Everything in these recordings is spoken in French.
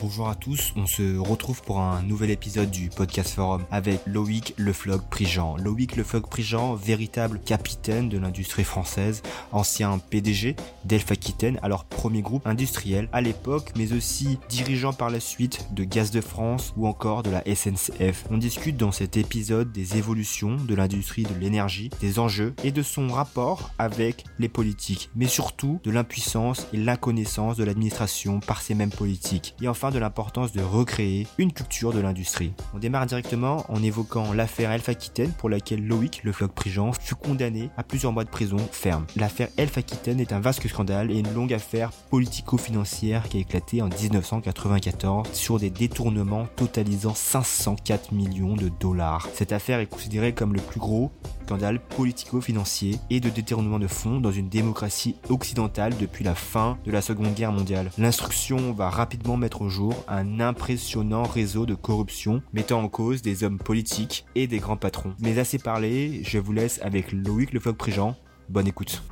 Bonjour à tous, on se retrouve pour un nouvel épisode du Podcast Forum avec Loïc Leflog Prigent. Loïc Leflog Prigent, véritable capitaine de l'industrie française, ancien PDG d'Elf Aquitaine, alors premier groupe industriel à l'époque, mais aussi dirigeant par la suite de Gaz de France ou encore de la SNCF. On discute dans cet épisode des évolutions de l'industrie de l'énergie, des enjeux et de son rapport avec les politiques, mais surtout de l'impuissance et l'inconnaissance de l'administration par ces mêmes politiques. Et enfin de l'importance de recréer une culture de l'industrie. On démarre directement en évoquant l'affaire Elf Aquitaine pour laquelle Loïc, le floc Prigent, fut condamné à plusieurs mois de prison ferme. L'affaire Elf Aquitaine est un vaste scandale et une longue affaire politico-financière qui a éclaté en 1994 sur des détournements totalisant 504 millions de dollars. Cette affaire est considérée comme le plus gros scandale politico-financier et de détournement de fonds dans une démocratie occidentale depuis la fin de la Seconde Guerre mondiale. L'instruction va rapidement mettre au jour un impressionnant réseau de corruption mettant en cause des hommes politiques et des grands patrons. Mais assez parlé, je vous laisse avec Loïc Le Prigent. Bonne écoute.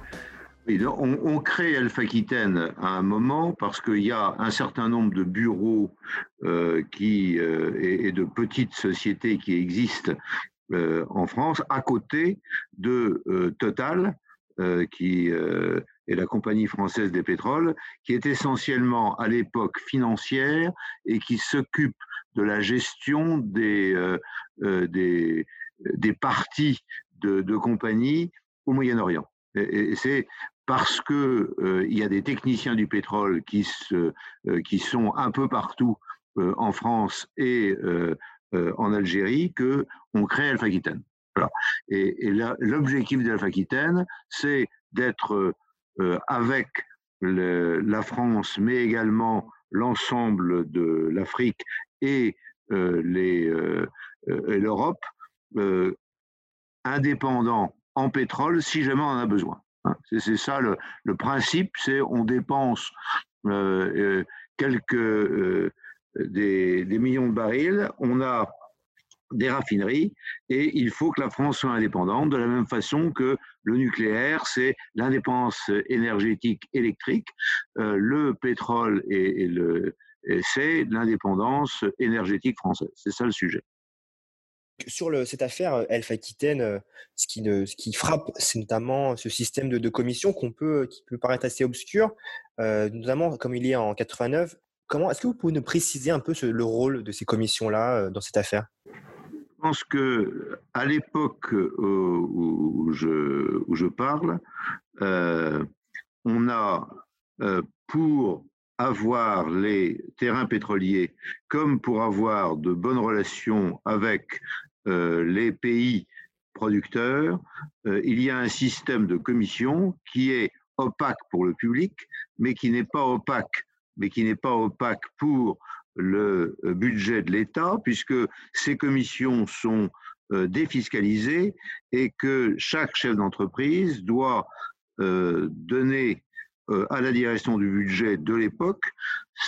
on, crée Alpha Aquitaine à un moment parce qu'il y a un certain nombre de bureaux euh, qui, euh, et, de petites sociétés qui existent en France, à côté de Total, qui est la compagnie française des pétroles, qui est essentiellement à l'époque financière et qui s'occupe de la gestion des, des, parties de, de compagnies au Moyen-Orient. Et, c'est parce que il y a des techniciens du pétrole qui, qui sont un peu partout en France et en Algérie que on crée Alpha Aquitaine. Et, l'objectif d'Alpha Aquitaine, c'est d'être avec le, la France, mais également l'ensemble de l'Afrique et l'Europe, indépendant en pétrole si jamais on en a besoin. Hein. C'est ça le, le principe, c'est on dépense euh, euh, quelques euh, des, millions de barils, on a des raffineries et il faut que la France soit indépendante de la même façon que le nucléaire, c'est l'indépendance énergétique électrique, le pétrole et, le c'est l'indépendance énergétique française. C'est ça le sujet sur cette affaire euh, Elf Aquitaine, euh, ce qui, ce qui frappe, c'est notamment ce système de, de commission qu'on peut, qui peut paraître assez obscur, euh, notamment comme il est en 89. Comment est-ce que vous pouvez nous préciser un peu le rôle de ces commissions-là dans cette affaire? Je pense que à l'époque où, je, où je parle, on a pour avoir les terrains pétroliers comme pour avoir de bonnes relations avec euh, les pays producteurs, euh, il y a un système de commission qui est opaque pour le public, mais qui n'est pas opaque, mais qui n'est pas opaque pour le euh, budget de l'État, puisque ces commissions sont défiscalisées et que chaque chef d'entreprise doit donner à la direction du budget de l'époque,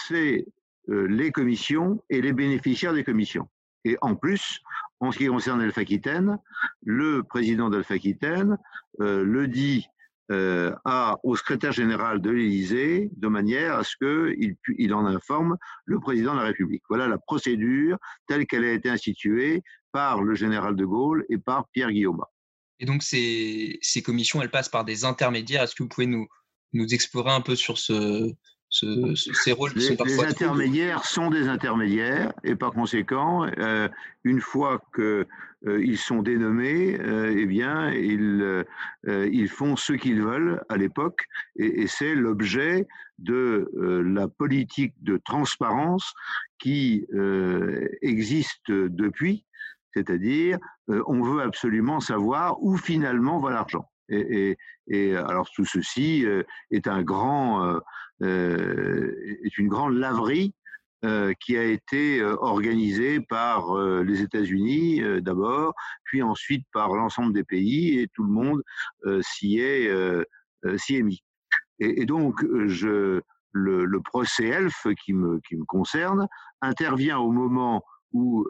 les commissions et les bénéficiaires des commissions. Et en plus, en ce qui concerne Alpha Aquitaine, le président d'Alpha Aquitaine euh, le dit euh, au secrétaire général de l'Élysée de manière à ce qu'il il en informe le président de la République. Voilà la procédure telle qu'elle a été instituée par le général de Gaulle et par Pierre Guillaume. Et donc ces, ces commissions, elles passent par des intermédiaires. Est-ce que vous pouvez nous, nous explorer un peu sur ce, ces rôles les, les intermédiaires sont des intermédiaires et par conséquent, euh, une fois que euh, sont dénommés, euh, eh bien, ils, ils font ce qu'ils veulent à l'époque et, et c'est l'objet de la politique de transparence qui existe depuis, c'est-à-dire on veut absolument savoir où finalement va l'argent. Et, et, et, alors tout ceci est un grand est une grande laverie euh, qui a été euh, organisée par les États-Unis d'abord, puis ensuite par l'ensemble des pays, et tout le monde s'y est, est mis. Et, donc, le, procès ELF qui me, qui me concerne intervient au moment où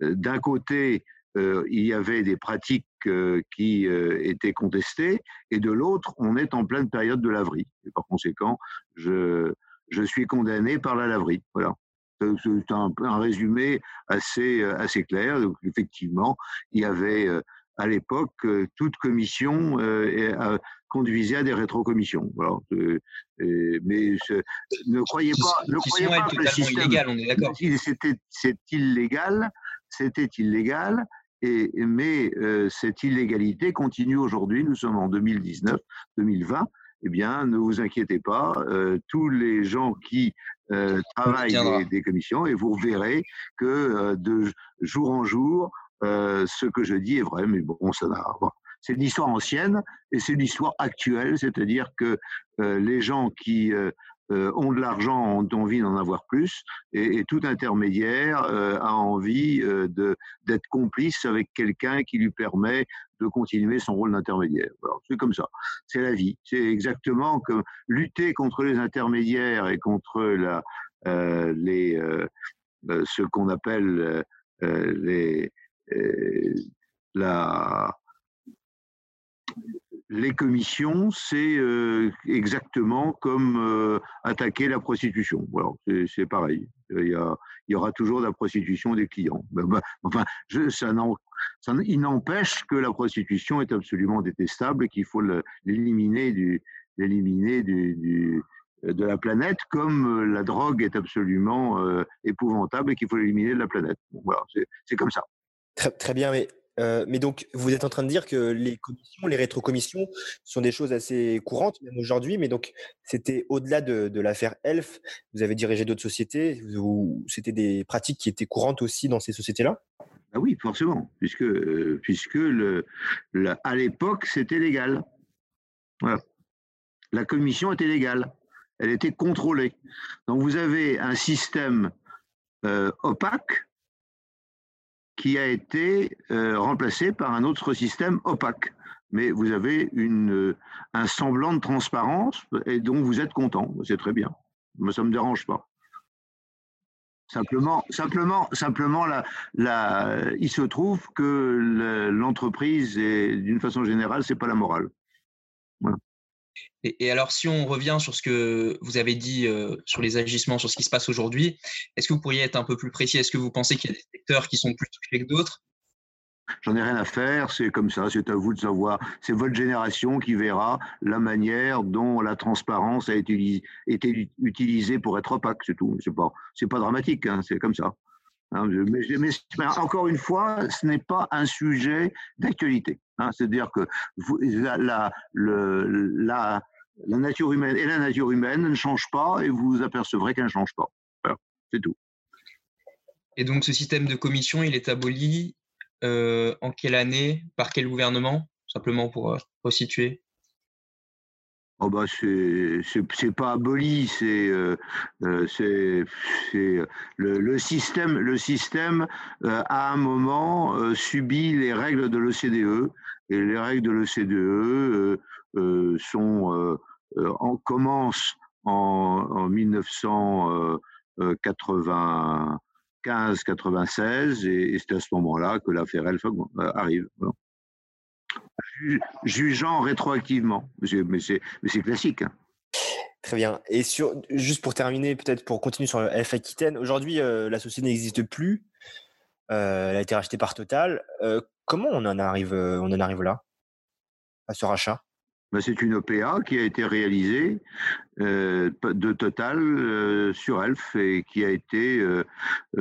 d'un côté, il y avait des pratiques euh, qui euh, étaient contestées, et de l'autre, on est en pleine période de laverie. Et par conséquent, je, je suis condamné par la laverie. Voilà. C'est un, un, résumé assez, assez clair. Donc, effectivement, il y avait à l'époque, toute commission conduisait à des rétrocommissions. Voilà. mais ne croyez pas, ne croyez pas que le système. Illégal, on est d'accord. C'était, c'est illégal, c'était illégal. Et, mais cette illégalité continue aujourd'hui. Nous sommes en 2019-2020 eh bien, ne vous inquiétez pas, euh, tous les gens qui euh, travaillent des, des, commissions, et vous verrez que euh, de jour en jour, ce que je dis est vrai, mais bon, ça n'a C'est l'histoire ancienne et c'est l'histoire actuelle, c'est-à-dire que les gens qui euh, ont de l'argent, ont envie d'en avoir plus, et, tout intermédiaire euh, a envie euh, d'être complice avec quelqu'un qui lui permet de continuer son rôle d'intermédiaire. C'est comme ça, c'est la vie. C'est exactement comme lutter contre les intermédiaires et contre la, les, ce qu'on appelle les, la les commissions, c'est euh, exactement comme euh, attaquer la prostitution. Voilà, c'est pareil. Il y, aura toujours de la prostitution des clients. Ben, ben, enfin, je, ça, ça il n'empêche que la prostitution est absolument détestable et qu'il faut l'éliminer du, l'éliminer du, de la planète, comme la drogue est absolument euh, épouvantable et qu'il faut l'éliminer de la planète. voilà, c'est comme ça. Très, très bien, mais euh, mais donc, vous êtes en train de dire que les commissions, les rétrocommissions sont des choses assez courantes, même aujourd'hui. Mais donc, c'était au-delà de, l'affaire Elf. Vous avez dirigé d'autres sociétés. C'était des pratiques qui étaient courantes aussi dans ces sociétés-là? Ah Oui, forcément, puisque, euh, puisque à l'époque, c'était légal. Voilà. La commission était légale. Elle était contrôlée. Donc, vous avez un système euh, opaque qui a été euh, remplacé par un autre système opaque. Mais vous avez une, euh, un semblant de transparence et dont vous êtes content. C'est très bien. Moi, ça ne me dérange pas. Simplement, simplement, simplement la, la, il se trouve que l'entreprise, d'une façon générale, c'est pas la morale. Et, alors, si on revient sur ce que vous avez dit euh, sur les agissements, sur ce qui se passe aujourd'hui, est-ce que vous pourriez être un peu plus précis? Est-ce que vous pensez qu'il y a des secteurs qui sont plus touchés que d'autres? J'en ai rien à faire, c'est comme ça, c'est à vous de savoir. C'est votre génération qui verra la manière dont la transparence a été, utilisée pour être opaque, c'est tout. C'est pas, pas dramatique, hein, c'est comme ça. Hein, mais, encore une fois, ce n'est pas un sujet d'actualité. Hein, C'est-à-dire que la, la, la, la, nature humaine et la nature humaine ne changent pas et vous vous apercevrez qu'elles ne changent pas. c'est tout. Et donc ce système de commission, il est aboli euh, en quelle année Par quel gouvernement Simplement pour euh, resituer? Oh bah c'est pas aboli, c'est euh, euh c'est le, le, système le système euh, à un moment euh, subit les règles de l'OCDE et les règles de l'OCDE sont en commence en, en 1995 96 et, c'est à ce moment-là que l'affaire Elf arrive. Jugeant rétroactivement. Mais c'est classique. Hein. Très bien. Et sur, juste pour terminer, peut-être pour continuer sur le F Aquitaine, aujourd'hui, euh, la société n'existe plus. Euh, elle a été rachetée par Total. Euh, comment on en arrive, on en arrive là, à ce rachat? Ben, C'est une OPA qui a été réalisée de Total sur Elf et qui a été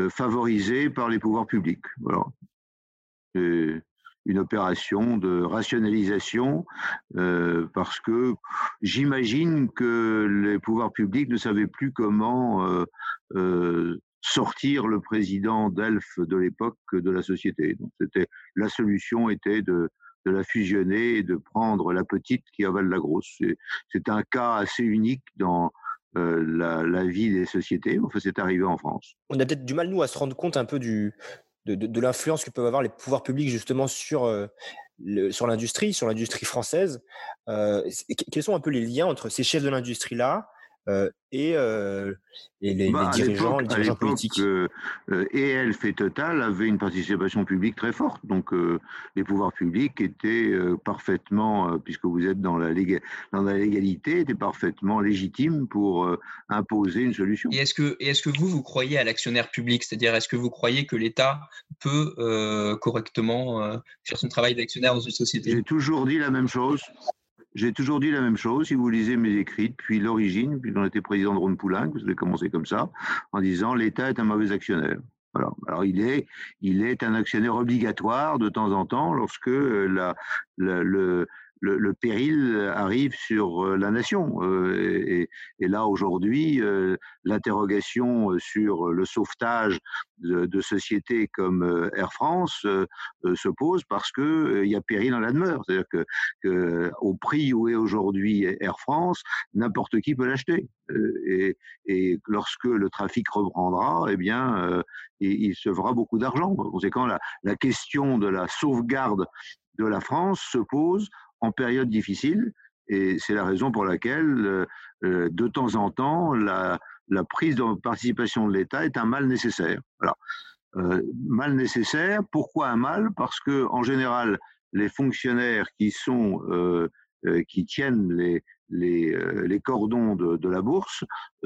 favorisée par les pouvoirs publics. Voilà une opération de rationalisation euh, parce que j'imagine que les pouvoirs publics ne savaient plus comment euh, euh, sortir le président d'Elf de l'époque de la société. Donc c'était la solution était de, de la fusionner et de prendre la petite qui avale la grosse. C'est un cas assez unique dans la, la, vie des sociétés. Enfin, c'est arrivé en France. On a peut-être du mal, nous, à se rendre compte un peu du, de, l'influence que peuvent avoir les pouvoirs publics justement sur, euh, sur l'industrie, sur l'industrie française. Euh, quels sont un peu les liens entre ces chefs de l'industrie-là et, les, bah, dirigeants, les dirigeants politiques. et Elf et Total avaient une participation publique très forte. Donc les pouvoirs publics étaient parfaitement, puisque vous êtes dans la, dans la légalité, étaient parfaitement légitimes pour imposer une solution. Et est-ce que, est que vous, vous croyez à l'actionnaire public? C'est-à-dire, est-ce que vous croyez que l'État peut correctement faire son travail d'actionnaire dans une société? J'ai toujours dit la même chose. J'ai toujours dit la même chose. Si vous lisez mes écrits depuis l'origine, puis on était président de Ron Poulenc, vous avez commencé comme ça, en disant l'État est un mauvais actionnaire. Alors, il est, il est un actionnaire obligatoire de temps en temps lorsque la, le, le, péril arrive sur euh, la nation. Euh, et, là, aujourd'hui, euh, l'interrogation sur le sauvetage de, sociétés comme Air France se pose parce qu'il il y a péril dans la demeure. C'est-à-dire que, au prix où est aujourd'hui Air France, n'importe qui peut l'acheter. Et, lorsque le trafic reprendra, eh bien, il, se fera beaucoup d'argent. Par conséquent, la, la question de la sauvegarde de la France se pose en période difficile. Et c'est la raison pour laquelle, euh, euh, de temps en temps, la, prise de participation de l'État est un mal nécessaire. Voilà. Euh, mal nécessaire. Pourquoi un mal? Parce que, en général, les fonctionnaires qui sont qui tiennent les, cordons de, la bourse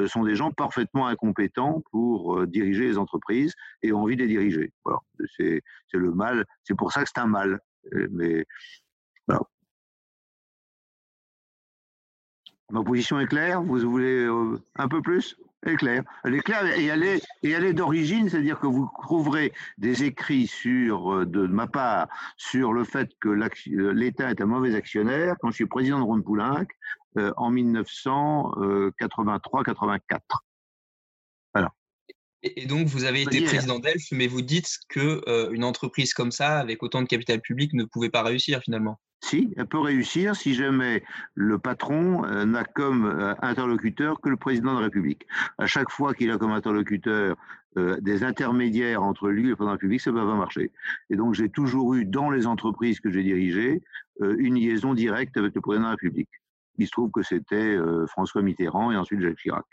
sont des gens parfaitement incompétents pour diriger les entreprises et ont envie de les diriger. Voilà. C'est le mal. C'est pour ça que c'est un mal. Mais. Ma position est claire Vous voulez euh, un peu plus? Elle est claire. Elle est claire et elle est, et elle est d'origine, c'est-à-dire que vous trouverez des écrits sur, euh, de, ma part sur le fait que euh, l'État est un mauvais actionnaire quand je suis président de Ronde Poulenc en 1983-84. Voilà. Et donc, vous avez été président d'Elf, mais vous dites que une entreprise comme ça, avec autant de capital public, ne pouvait pas réussir finalement. Si, elle peut réussir si jamais le patron euh, n'a comme euh, interlocuteur que le président de la République. À chaque fois qu'il a comme interlocuteur euh, des intermédiaires entre lui et le président de la République, ça ne va pas marcher. Et donc j'ai toujours eu dans les entreprises que j'ai dirigées une liaison directe avec le président de la République. Il se trouve que c'était François Mitterrand et ensuite Jacques Chirac.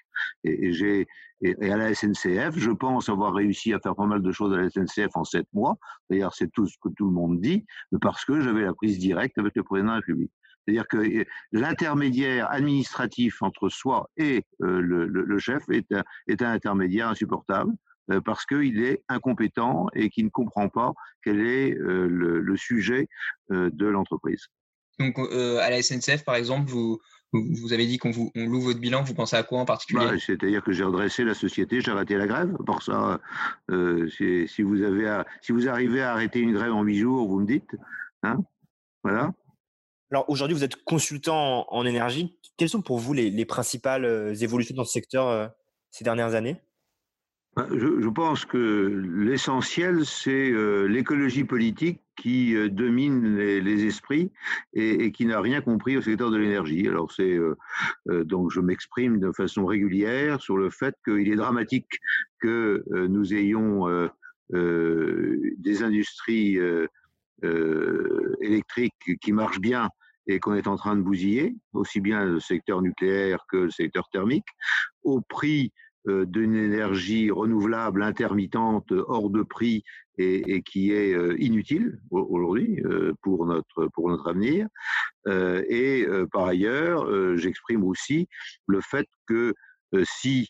Et, j'ai, et, à la SNCF, je pense avoir réussi à faire pas mal de choses à la SNCF en sept mois. D'ailleurs, c'est tout ce que tout le monde dit, parce que j'avais la prise directe avec le président de la République. C'est-à-dire que l'intermédiaire administratif entre soi et le, chef est un, est un intermédiaire insupportable parce qu'il est incompétent et qu'il ne comprend pas quel est le, sujet de l'entreprise. Donc, à la SNCF, par exemple, vous, vous avez dit qu'on vous on loue votre bilan, vous pensez à quoi en particulier? Bah, C'est-à-dire que j'ai redressé la société, j'ai arrêté la grève. Pour ça, euh, si, vous avez si vous arrivez à arrêter une grève en huit jours, vous me dites. Hein voilà. Alors aujourd'hui, vous êtes consultant en, énergie. Quelles sont pour vous les, principales euh, évolutions dans ce secteur euh, ces dernières années? Bah, je, pense que l'essentiel, c'est l'écologie politique qui euh, domine les, esprits et, qui n'a rien compris au secteur de l'énergie. Alors c'est euh, euh, donc je m'exprime de façon régulière sur le fait qu'il est dramatique que nous ayons des industries électriques qui marchent bien et qu'on est en train de bousiller, aussi bien le secteur nucléaire que le secteur thermique, au prix d'une énergie renouvelable intermittente hors de prix et, qui est euh, inutile aujourd'hui euh, pour notre pour notre avenir. Euh, et par ailleurs, j'exprime aussi le fait que si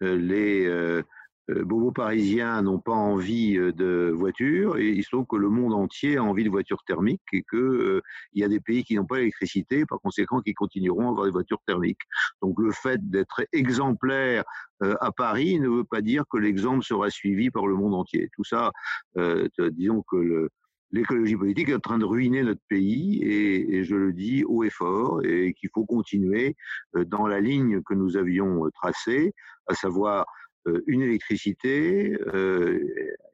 les euh, bobos parisiens n'ont pas envie euh, de voitures et il se trouve que le monde entier a envie de voitures thermiques et qu'il euh, y a des pays qui n'ont pas l'électricité, par conséquent qui continueront à avoir des voitures thermiques. Donc le fait d'être exemplaire à Paris ne veut pas dire que l'exemple sera suivi par le monde entier. Tout ça, disons que l'écologie politique est en train de ruiner notre pays et, et, je le dis haut et fort et qu'il faut continuer dans la ligne que nous avions tracée, à savoir euh, une électricité, euh,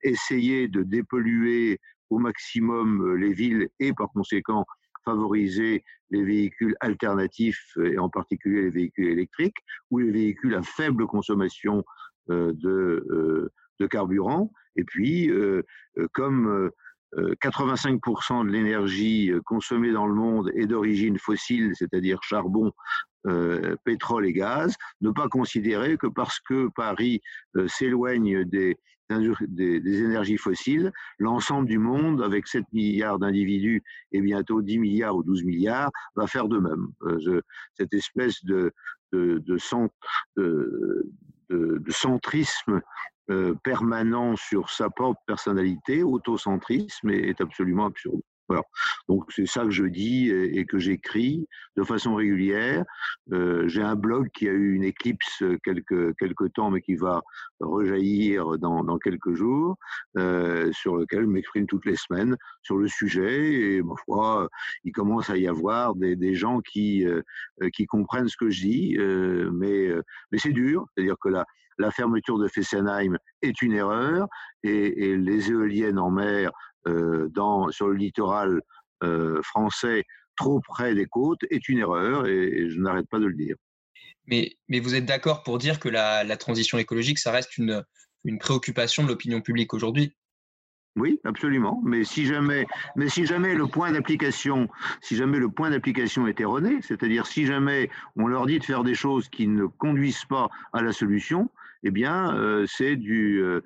essayer de dépolluer au maximum euh, les villes et par conséquent favoriser les véhicules alternatifs et en particulier les véhicules électriques ou les véhicules à faible consommation de, de carburant. Et puis, comme 85% de l'énergie consommée dans le monde est d'origine fossile, c'est-à-dire charbon, pétrole et gaz, ne pas considérer que parce que Paris s'éloigne des, énergies fossiles, l'ensemble du monde, avec 7 milliards d'individus et bientôt 10 milliards ou 12 milliards, va faire de même. Euh, cette espèce de, de, de, centrisme euh, permanent sur sa propre personnalité, autocentrisme, est absolument absurde. Donc c'est ça que je dis et, que j'écris de façon régulière. Euh, j'ai un blog qui a eu une éclipse quelques, quelques temps, mais qui va rejaillir dans, quelques jours, euh, sur lequel je m'exprime toutes les semaines sur le sujet. Et ma foi, il commence à y avoir des, gens qui, euh, comprennent ce que je dis, euh, mais, c'est dur. C'est-à-dire que la, fermeture de Fessenheim est une erreur et, les éoliennes en mer euh, dans, sur le littoral euh, français trop près des côtes est une erreur et, je n'arrête pas de le dire. Mais, mais vous êtes d'accord pour dire que la, la, transition écologique, ça reste une, une préoccupation de l'opinion publique aujourd'hui? Oui, absolument. Mais si jamais, mais si jamais le point d'application, si jamais le point d'application est erroné, c'est-à-dire si jamais on leur dit de faire des choses qui ne conduisent pas à la solution, eh bien, euh, c'est du, euh,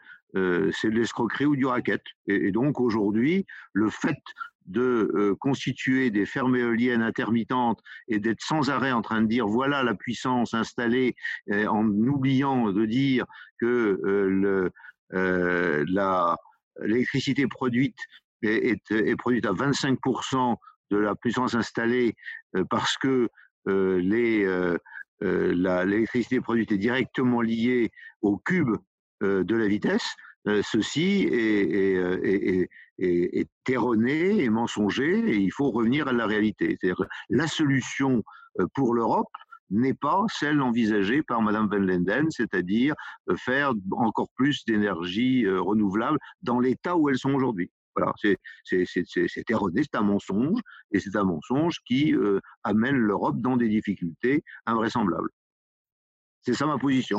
c'est de l'escroquerie ou du racket. Et, donc aujourd'hui, le fait de euh, constituer des fermes éoliennes intermittentes et d'être sans arrêt en train de dire voilà la puissance installée, en oubliant de dire que euh, le, l'électricité produite est, produite à 25% de la puissance installée parce que l'électricité produite est directement liée au cube de la vitesse, euh, ceci euh, est, est, erroné et mensonger et il faut revenir à la réalité. C'est-à-dire la solution euh, pour l'Europe n'est pas celle envisagée par Madame Van Lenden, c'est-à-dire faire encore plus d'énergie renouvelable dans l'état où elles sont aujourd'hui. Voilà, c'est erroné, c'est un mensonge, et c'est un mensonge qui amène l'Europe dans des difficultés invraisemblables. C'est ça ma position.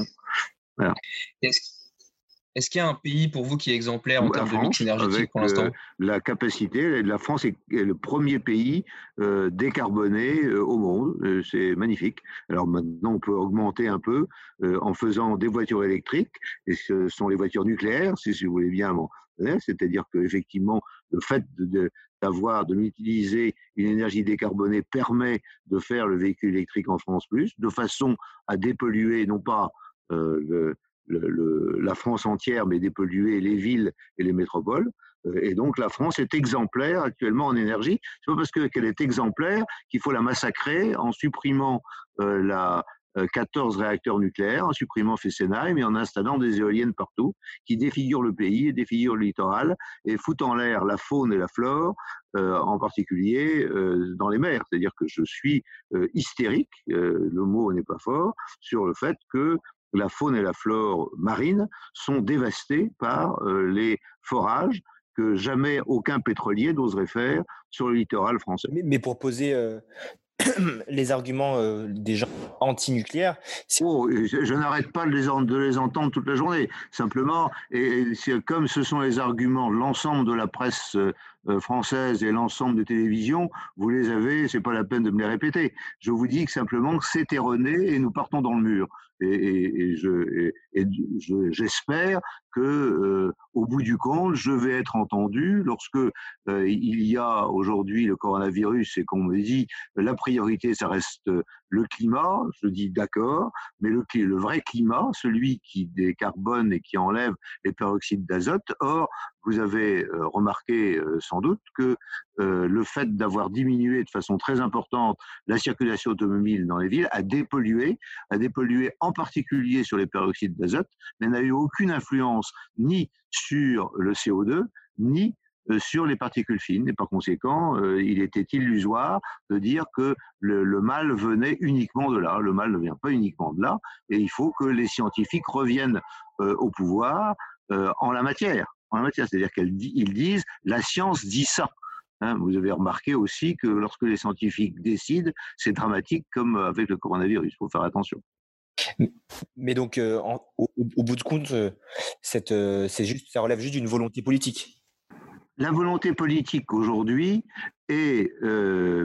Qu'il y a un pays pour vous qui est exemplaire en termes de mix énergétique pour l'instant La capacité, la France est, le premier pays euh, décarboné euh, au monde. Euh, c'est magnifique. Alors maintenant, on peut augmenter un peu en faisant des voitures électriques, et ce sont les voitures nucléaires, si, vous voulez bien. C'est-à-dire qu'effectivement, le fait d'avoir, de, d'utiliser une énergie décarbonée permet de faire le véhicule électrique en France plus, de façon à dépolluer non pas le, la France entière, mais dépolluer les villes et les métropoles. Euh, et donc la France est exemplaire actuellement en énergie. C'est pas parce qu'elle est exemplaire qu'il faut la massacrer en supprimant euh, la, 14 euh, réacteurs nucléaires en supprimant Fessenheim et en installant des éoliennes partout qui défigurent le pays et défigurent le littoral et foutent en l'air la faune et la flore, en particulier dans les mers. C'est-à-dire que je suis hystérique, le mot n'est pas fort, sur le fait que la faune et la flore marine sont dévastées par euh, les forages que jamais aucun pétrolier n'oserait faire sur le littoral français. Mais, pour poser euh, les arguments euh, des gens anti-nucléaires. Oh, je, n'arrête pas de les, de les, entendre toute la journée. Simplement, et, comme ce sont les arguments de l'ensemble de la presse française et l'ensemble des télévisions, vous les avez, c'est pas la peine de me les répéter. Je vous dis que simplement c'est erroné et nous partons dans le mur et, je, j'espère que euh, au bout du compte, je vais être entendu lorsque euh, il y a aujourd'hui le coronavirus et qu'on me dit la priorité, ça reste le climat. Je dis d'accord, mais le, vrai climat, celui qui décarbone et qui enlève les peroxydes d'azote. Or, vous avez euh, remarqué sans doute que le fait d'avoir diminué de façon très importante la circulation automobile dans les villes a dépollué, a dépollué en particulier sur les peroxydes d'azote, mais n'a eu aucune influence ni sur le CO2, ni euh, sur les particules fines. Et par conséquent, euh, il était illusoire de dire que le, mal venait uniquement de là. Le mal ne vient pas uniquement de là. Et il faut que les scientifiques reviennent euh, au pouvoir en la matière. En la matière, c'est-à-dire qu'ils disent la science dit ça. Hein, vous avez remarqué aussi que lorsque les scientifiques décident, c'est dramatique comme avec le coronavirus. Il faut faire attention. Mais donc, euh, au, bout de compte, euh, euh, c'est juste, ça relève juste d'une volonté politique. la volonté politique aujourd'hui est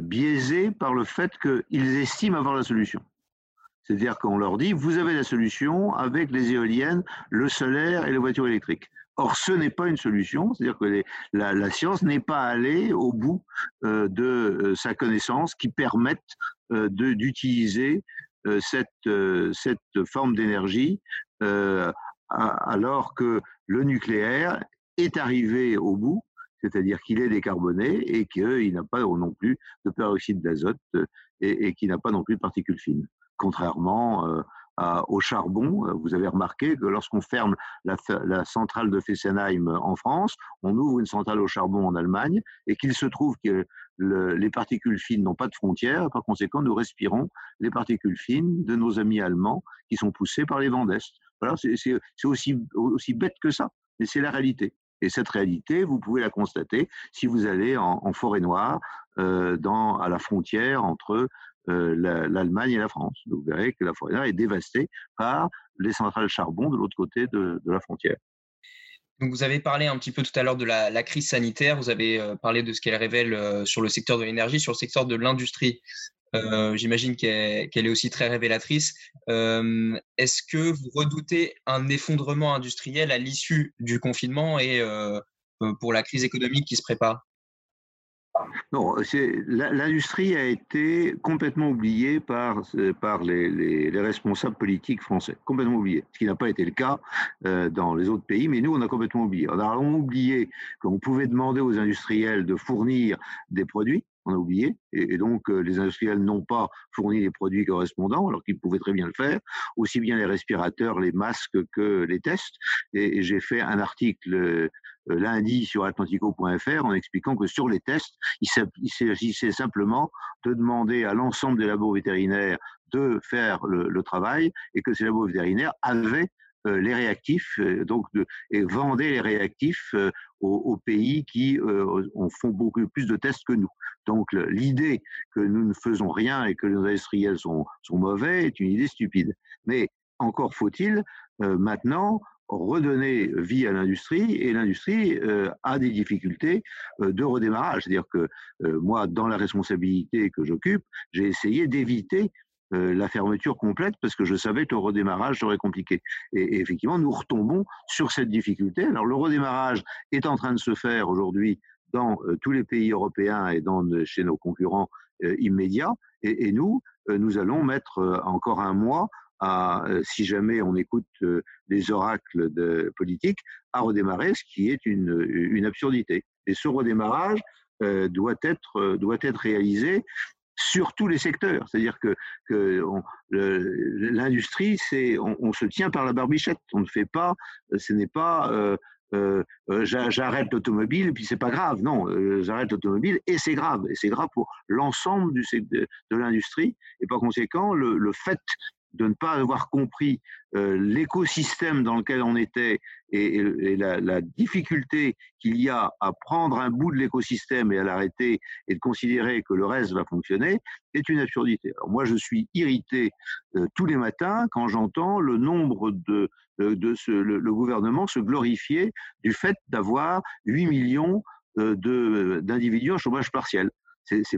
biaisée par le fait qu'ils estiment avoir la solution. C'est-à-dire qu'on leur dit, vous avez la solution avec les éoliennes, le solaire et les voitures électriques. Or, ce n'est pas une solution, c'est-à-dire que la, science n'est pas allée au bout de sa connaissance qui permette d'utiliser cette, cette forme d'énergie alors que le nucléaire est arrivé au bout c'est-à-dire qu'il est décarboné et qu'il n'a pas non plus de peroxyde d'azote euh, et, qu'il n'a pas non plus de particules fines. Contrairement euh, au charbon, euh, vous avez remarqué que lorsqu'on ferme la, centrale de Fessenheim en France, on ouvre une centrale au charbon en Allemagne et qu'il se trouve que les particules fines n'ont pas de frontières. Par conséquent, nous respirons les particules fines de nos amis allemands qui sont poussés par les vents d'Est. Voilà, c'est aussi, bête que ça, mais c'est la réalité. Et cette réalité, vous pouvez la constater si vous allez en, forêt noire, euh, à la frontière entre euh, l'Allemagne et la France. Vous verrez que la forêt est dévastée par les centrales charbon de l'autre côté de, la frontière. Donc vous avez parlé un petit peu tout à l'heure de la, crise sanitaire, vous avez euh, parlé de ce qu'elle révèle sur le secteur de l'énergie, sur le secteur de l'industrie. Euh, j'imagine qu'elle est aussi très révélatrice. Euh, est-ce que vous redoutez un effondrement industriel à l'issue du confinement et euh, pour la crise économique qui se prépare? Non, l'industrie a été complètement oubliée par, par les, les, responsables politiques français, complètement oubliée, ce qui n'a pas été le cas dans les autres pays, mais nous, on a complètement oublié. On a oublié qu'on pouvait demander aux industriels de fournir des produits, on a oublié, et, donc euh, les industriels n'ont pas fourni les produits correspondants, alors qu'ils pouvaient très bien le faire, aussi bien les respirateurs, les masques que les tests. Et, j'ai fait un article euh, lundi sur atlantico.fr en expliquant que sur les tests, il s'agissait simplement de demander à l'ensemble des labos vétérinaires de faire le, travail et que ces labos vétérinaires avaient les réactifs donc de, et vendaient les réactifs aux, pays qui font beaucoup plus de tests que nous. Donc l'idée que nous ne faisons rien et que les industriels sont, mauvais est une idée stupide. Mais encore faut-il euh, maintenant redonner vie à l'industrie et l'industrie euh, a des difficultés euh, de redémarrage. C'est-à-dire que moi, dans la responsabilité que j'occupe, j'ai essayé d'éviter la fermeture complète parce que je savais que le redémarrage serait compliqué. et, effectivement, nous retombons sur cette difficulté. Alors le redémarrage est en train de se faire aujourd'hui dans euh, tous les pays européens et dans, chez nos concurrents euh, immédiats. Et, nous, euh, nous allons mettre encore un mois à, si jamais on écoute les oracles de politique, à redémarrer, ce qui est une, une absurdité. Et ce redémarrage doit, être, doit être réalisé sur tous les secteurs. C'est-à-dire que, l'industrie, c'est on, se tient par la barbichette. On ne fait pas, ce n'est pas euh, euh, j'arrête l'automobile et puis c'est pas grave. Non, euh, j'arrête l'automobile et c'est grave. Et c'est grave pour l'ensemble de, de l'industrie. Et par conséquent, le fait de ne pas avoir compris euh, l'écosystème dans lequel on était et, la, difficulté qu'il y a à prendre un bout de l'écosystème et à l'arrêter et de considérer que le reste va fonctionner est une absurdité. Moi, je suis irrité euh, tous les matins quand j'entends le nombre de, de, ce, le, gouvernement se glorifier du fait d'avoir 8 millions euh, d'individus en chômage partiel.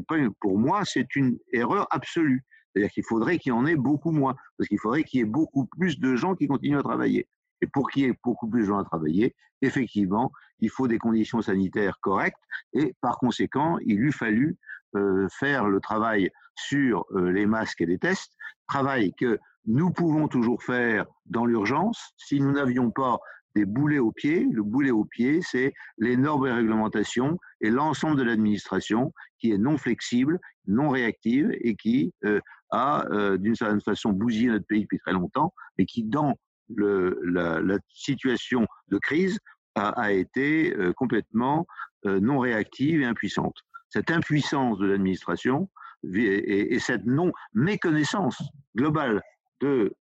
Pas pour moi, c'est une erreur absolue. C'est-à-dire qu'il faudrait qu'il y en ait beaucoup moins, parce qu'il faudrait qu'il y ait beaucoup plus de gens qui continuent à travailler. Et pour qu'il y ait beaucoup plus de gens à travailler, effectivement, il faut des conditions sanitaires correctes, et par conséquent, il eût fallu euh, faire le travail sur euh, les masques et les tests, travail que nous pouvons toujours faire dans l'urgence si nous n'avions pas des boulets au pied. Le boulet au pied, c'est les normes et réglementations et l'ensemble de l'administration qui est non flexible, non réactive et qui euh, a, euh, d'une certaine façon, bousillé notre pays depuis très longtemps, mais qui, dans la, situation de crise, a, été euh, complètement non réactive et impuissante. Cette impuissance de l'administration et, et, cette non-méconnaissance globale de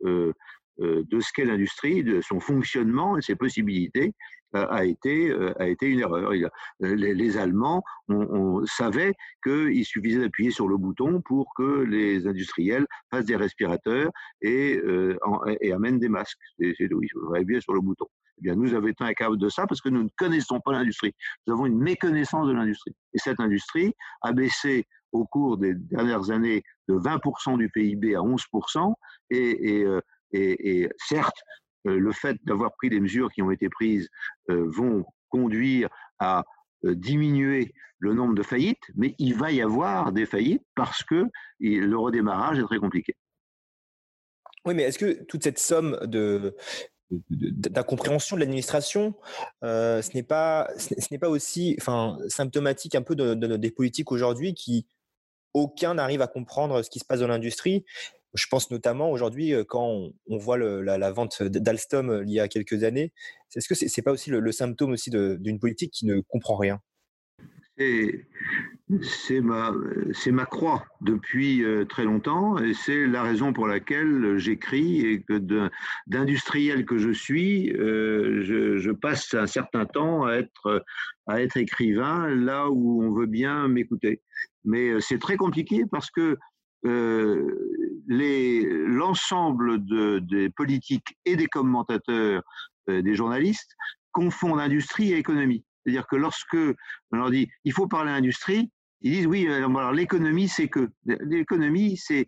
de ce qu'est l'industrie, de son fonctionnement et ses possibilités, euh, a été, euh, a été une erreur. Les, Allemands savaient qu'il suffisait d'appuyer sur le bouton pour que les industriels fassent des respirateurs et, amènent des masques. C'est, faudrait appuyer sur le bouton. Eh bien, nous avons été incapables de ça parce que nous ne connaissons pas l'industrie. Nous avons une méconnaissance de l'industrie. Et cette industrie a baissé au cours des dernières années de 20% du PIB à 11%. Et, et, et, certes, le fait d'avoir pris des mesures qui ont été prises vont conduire à diminuer le nombre de faillites, mais il va y avoir des faillites parce que le redémarrage est très compliqué. Oui, mais est-ce que toute cette somme de, d'incompréhension de l'administration, euh, ce n'est pas, ce n'est pas aussi, enfin, symptomatique un peu de, des politiques aujourd'hui qui aucun n'arrive à comprendre ce qui se passe dans l'industrie. Je pense notamment aujourd'hui quand on, voit la, vente d'Alstom il y a quelques années. Est-ce que c'est n'est pas aussi le symptôme aussi d'une politique qui ne comprend rien? C'est ma, ma croix depuis très longtemps et c'est la raison pour laquelle j'écris et que d'industriel que je suis, je, je, un certain temps à être, à être écrivain là où on veut bien m'écouter. Mais c'est très compliqué parce que l'ensemble de, des politiques et des commentateurs, des journalistes, confondent industrie et économie. C'est-à-dire que lorsque on leur dit il faut parler industrie, ils disent oui, euh, alors l'économie c'est que l'économie c'est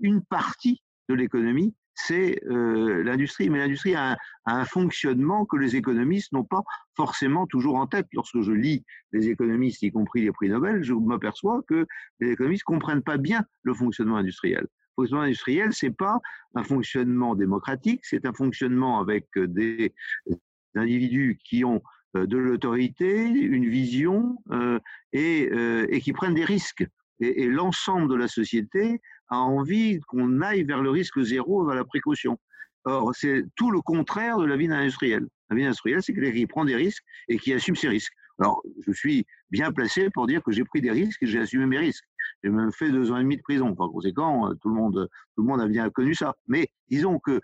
une partie de l'économie, c'est euh, l'industrie, mais l'industrie a, un fonctionnement que les économistes n'ont pas forcément toujours en tête. Lorsque je lis les économistes, y compris les prix Nobel, je m'aperçois que les économistes comprennent pas bien le fonctionnement industriel. Le fonctionnement industriel, c'est pas un fonctionnement démocratique, c'est un fonctionnement avec des individus qui ont euh, de l'autorité, une vision euh, euh, et, qui prennent des risques. Et, l'ensemble de la société a envie qu'on aille vers le risque zéro, vers la précaution. Or, c'est tout le contraire de la vie industrielle. La vie industrielle, c'est quelqu'un qui prend des risques et qui assume ses risques. Alors, je suis bien placé pour dire que j'ai pris des risques et j'ai assumé mes risques. J'ai même fait deux ans et demi de prison. Par conséquent, tout le monde, tout le monde a bien connu ça. Mais disons que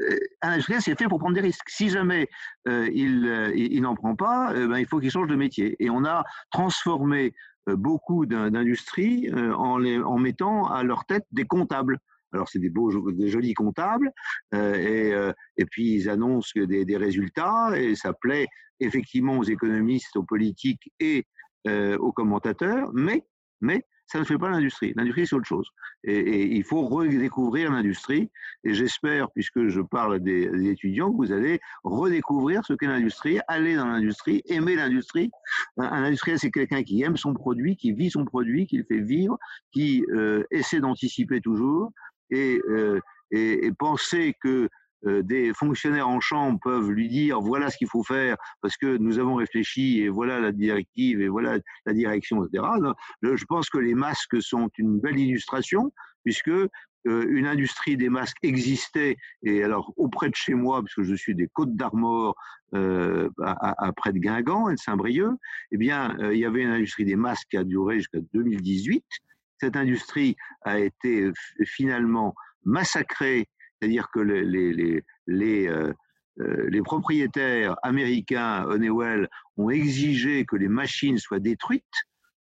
euh, un industriel, c'est fait pour prendre des risques. Si jamais euh, il, euh, il n'en prend pas, ben, il faut qu'il change de métier. Et on a transformé beaucoup d'industries en, en mettant à leur tête des comptables. Alors c'est des beaux, des jolis comptables, et, et, puis ils annoncent des, résultats, et ça plaît effectivement aux économistes, aux politiques et aux commentateurs, mais, mais ça ne fait pas l'industrie. L'industrie, c'est autre chose. Et, il faut redécouvrir l'industrie. Et j'espère, puisque je parle des, étudiants, que vous allez redécouvrir ce qu'est l'industrie, aller dans l'industrie, aimer l'industrie. Un, industriel, c'est quelqu'un qui aime son produit, qui vit son produit, qui le fait vivre, qui euh, essaie d'anticiper toujours. Et, euh, et, penser que des fonctionnaires en chambre peuvent lui dire voilà ce qu'il faut faire parce que nous avons réfléchi et voilà la directive et voilà la direction, etc. Je pense que les masques sont une belle illustration puisque euh, une industrie des masques existait et alors auprès de chez moi, puisque je suis des Côtes d'Armor, euh, à, près de Guingamp et de Saint-Brieuc, eh bien il y avait une industrie des masques qui a duré jusqu'à 2018. Cette industrie a été finalement massacrée c'est-à-dire que les, les, les, euh, euh, les, propriétaires américains, Honeywell, ont exigé que les machines soient détruites,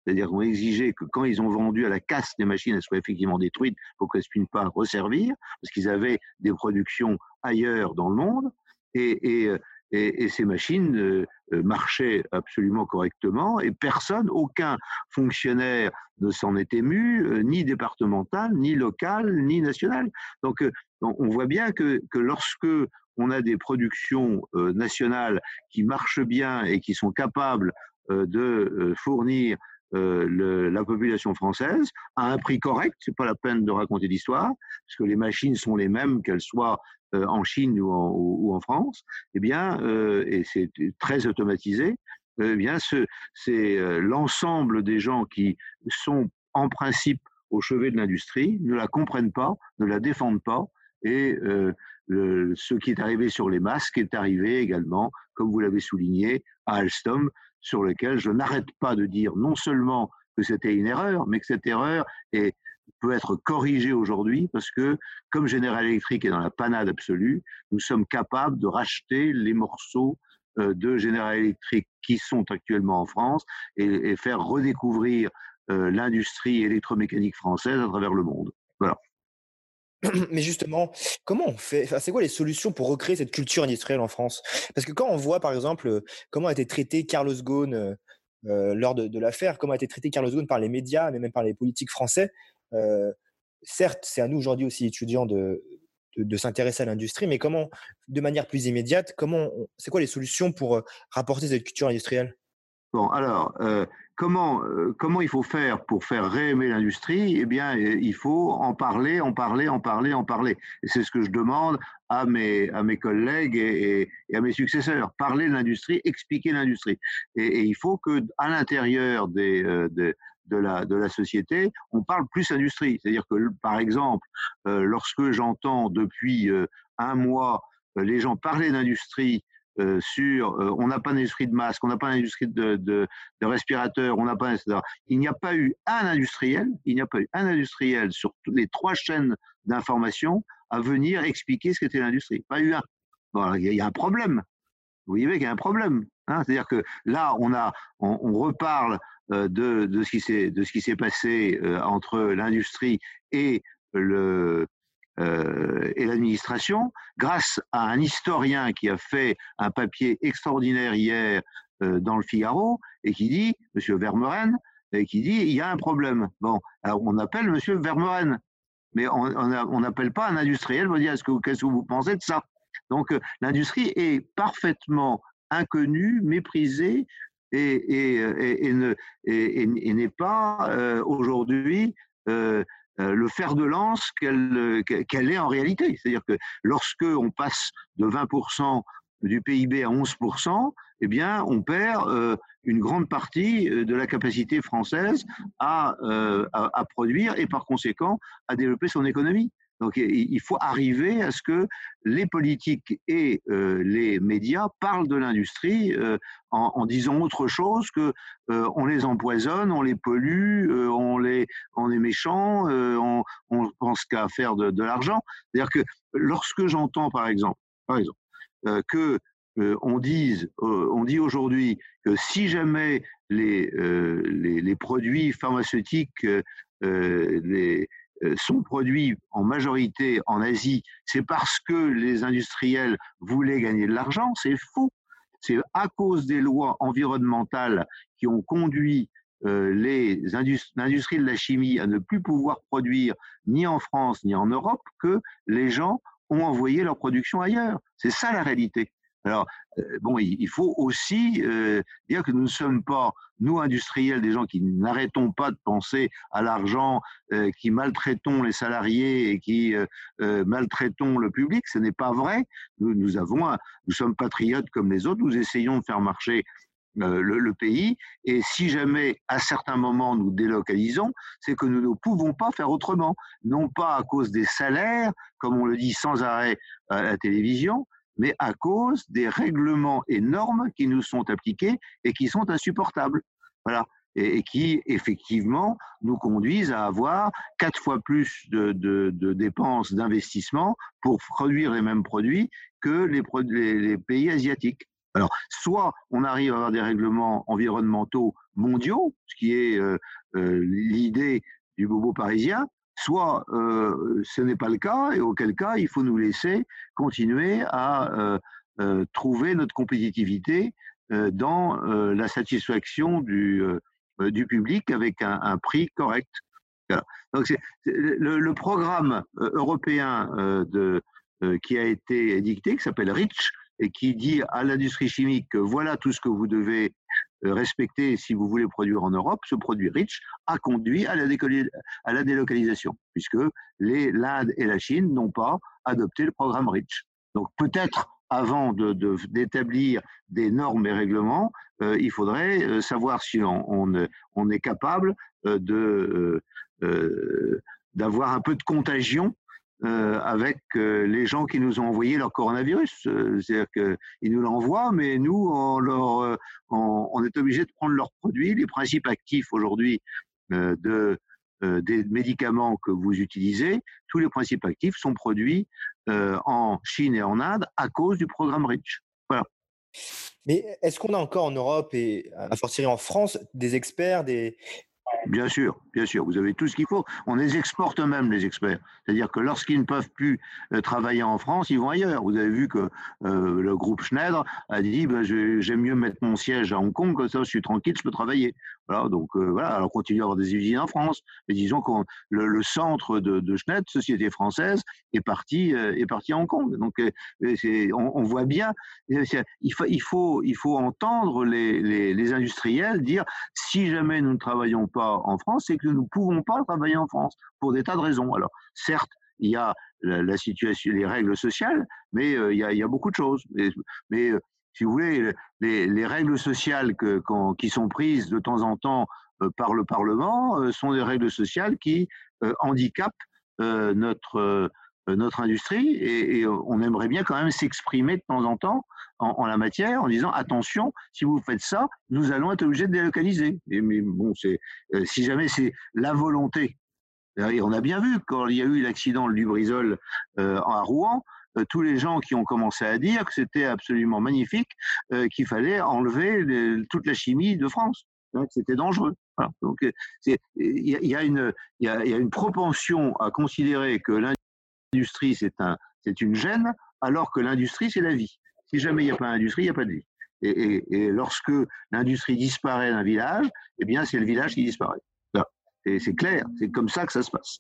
c'est-à-dire ont exigé que quand ils ont vendu à la casse les machines, elles soient effectivement détruites pour qu'elles ne puissent pas resservir, parce qu'ils avaient des productions ailleurs dans le monde. Et, et, et, ces machines euh, marchaient absolument correctement et personne, aucun fonctionnaire ne s'en est ému, ni départemental, ni local, ni national. Donc on voit bien que, lorsque on a des productions euh, nationales qui marchent bien et qui sont capables euh, de euh, la population française à un prix correct, c'est pas la peine de raconter l'histoire, parce que les machines sont les mêmes qu'elles soient en Chine ou en, France, eh bien, et c'est très automatisé, eh bien, c'est l'ensemble des gens qui sont en principe au chevet de l'industrie, ne la comprennent pas, ne la défendent pas, et euh, ce qui est arrivé sur les masques est arrivé également, comme vous l'avez souligné, à Alstom, sur lequel je n'arrête pas de dire non seulement que c'était une erreur, mais que cette erreur est, peut être corrigée aujourd'hui parce que, comme General Electric est dans la panade absolue, nous sommes capables de racheter les morceaux euh, de General Electric qui sont actuellement en France et, et faire redécouvrir euh, l'industrie électromécanique française à travers le monde. Voilà. Mais justement, comment on fait C'est quoi les solutions pour recréer cette culture industrielle en France? Parce que quand on voit, par exemple, comment a été traité Carlos Ghosn lors de, l'affaire, comment a été traité Carlos Ghosn par les médias, mais même par les politiques français, certes, c'est à nous aujourd'hui aussi étudiants de, de, s'intéresser à l'industrie, mais comment, de manière plus immédiate, comment, c'est quoi les solutions pour rapporter cette culture industrielle? Bon, alors, euh, comment il faut faire pour faire réaimer l'industrie? Eh bien, euh, il faut en parler, en parler, en parler, en parler. C'est ce que je demande à mes, à mes collègues et, à mes successeurs. Parler de l'industrie, expliquer l'industrie. Et, il faut que à l'intérieur des, euh, de, la, de la société, on parle plus industrie. C'est-à-dire que, par exemple, lorsque j'entends depuis un mois les gens parler d'industrie euh, sur euh, on n'a pas d'industrie de masque, on n'a pas d'industrie de, de, respirateurs, on n'a pas, etc. Il n'y a pas eu un industriel, il n'y a pas eu un industriel sur les trois chaînes d'information à venir expliquer ce qu'était l'industrie. Pas eu un. Bon, il y, a un problème. Vous voyez qu'il y a un problème. Hein C'est-à-dire que là, on, a, on, reparle euh, de, ce qui s'est passé entre l'industrie et le, euh, et l'administration, grâce à un historien qui a fait un papier extraordinaire hier euh, dans le Figaro et qui dit, Monsieur Vermeuren, et qui dit il y a un problème. Bon, alors on appelle Monsieur Vermeuren, mais on n'appelle pas un industriel pour dire est-ce que qu'est-ce que vous pensez de ça? Donc euh, l'industrie est parfaitement inconnue, méprisée et, n'est pas aujourd'hui le fer de lance qu'elle qu'elle est en réalité. C'est-à-dire que lorsque on passe de 20% du PIB à 11%, eh bien, on perd euh, une grande partie euh, de la capacité française à, produire et par conséquent à développer son économie. Donc il faut arriver à ce que les politiques et euh, les médias parlent de l'industrie euh, en, disant autre chose que euh, on les empoisonne, on les pollue, on les on est méchant, on, on pense qu'à faire de, l'argent. C'est-à-dire que lorsque j'entends par exemple, par exemple, que on dise, on dit aujourd'hui que si jamais les, les, les produits pharmaceutiques, les sont produits en majorité en Asie, c'est parce que les industriels voulaient gagner de l'argent, c'est faux. C'est à cause des lois environnementales qui ont conduit euh, l'industrie de la chimie à ne plus pouvoir produire ni en France ni en Europe que les gens ont envoyé leur production ailleurs. C'est ça la réalité. Alors, euh, bon, il faut aussi euh, dire que nous ne sommes pas, nous industriels, des gens qui n'arrêtons pas de penser à l'argent, euh, qui maltraitons les salariés et qui maltraitons le public. Ce n'est pas vrai. Nous, nous, avons, nous sommes patriotes comme les autres. Nous essayons de faire marcher le, le, pays. Et si jamais, à certains moments, nous délocalisons, c'est que nous ne pouvons pas faire autrement. Non pas à cause des salaires, comme on le dit sans arrêt à la télévision, mais à cause des règlements et normes qui nous sont appliqués et qui sont insupportables. Voilà. Et, qui, effectivement, nous conduisent à avoir quatre fois plus de, dépenses d'investissement pour produire les mêmes produits que les, les, pays asiatiques. Alors, soit on arrive à avoir des règlements environnementaux mondiaux, ce qui est euh, euh, l'idée du bobo parisien, soit euh, ce n'est pas le cas, et auquel cas il faut nous laisser continuer à euh, euh, trouver notre compétitivité dans la satisfaction du, du public avec un, un prix correct. Donc le, le, programme européen de, qui a été édicté, qui s'appelle REACH, et qui dit à l'industrie chimique que voilà tout ce que vous devez euh, respecter si vous voulez produire en Europe, ce produit REACH a conduit à la, délocalisation, puisque l'Inde et la Chine n'ont pas adopté le programme REACH. Donc peut-être avant d'établir de, des normes et règlements, euh, il faudrait euh, savoir si on, on, est capable d'avoir un peu de contagion avec les gens qui nous ont envoyé leur coronavirus. C'est-à-dire qu'ils nous l'envoient, mais nous, on, leur, on, est obligé de prendre leurs produits. Les principes actifs aujourd'hui de, des médicaments que vous utilisez, tous les principes actifs sont produits en Chine et en Inde à cause du programme REACH. Voilà. Mais est-ce qu'on a encore en Europe et à fortiori en France des experts, des, Bien sûr, bien sûr. Vous avez tout ce qu'il faut. On les exporte même, les experts. C'est-à-dire que lorsqu'ils ne peuvent plus euh, travailler en France, ils vont ailleurs. Vous avez vu que euh, le groupe Schneider a dit ben, j'aime mieux mettre mon siège à Hong Kong, comme ça je suis tranquille, je peux travailler. Voilà, donc euh, voilà, alors continue à avoir des usines en France. Mais disons que le, centre de, de, Schneider, société française, est parti, est parti à Hong Kong. Donc on, voit bien, il faut, il faut, il faut entendre les, les industriels dire si jamais nous ne travaillons pas en France, c'est que nous ne pouvons pas travailler en France pour des tas de raisons. Alors, certes, il y a la, situation, les règles sociales, mais euh, il, y a, beaucoup de choses. Mais, euh, si vous voulez, les, règles sociales qui sont prises de temps en temps euh, par le Parlement sont des règles sociales qui handicapent notre notre industrie et, on aimerait bien quand même s'exprimer de temps en temps en, la matière en disant attention, si vous faites ça, nous allons être obligés de délocaliser. Mais bon, c'est si jamais c'est la volonté on a bien vu quand il y a eu l'accident du Brisol euh, à Rouen, euh, tous les gens qui ont commencé à dire que c'était absolument magnifique, euh, qu'il fallait enlever toute la chimie de France, hein, que c'était dangereux. Donc il y, une il y a, une propension à considérer que l'industrie un c'est une gêne, alors que l'industrie c'est la vie. Si jamais il n'y a pas d'industrie, il n'y a pas de vie. Et, et lorsque l'industrie disparaît d'un village, eh bien c'est le village qui disparaît c'est clair, c'est comme ça que ça se passe.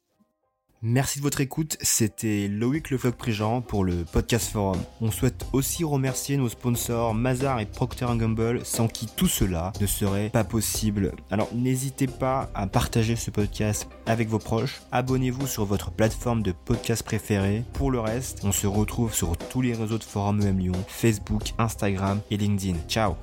Merci de votre écoute, c'était Loïc Le Prigent pour le Podcast Forum. On souhaite aussi remercier nos sponsors Mazar et Procter Gamble, sans qui tout cela ne serait pas possible. Alors n'hésitez pas à partager ce podcast avec vos proches, abonnez-vous sur votre plateforme de podcast préférée. Pour le reste, on se retrouve sur tous les réseaux de Forum EM Lyon, Facebook, Instagram et LinkedIn. Ciao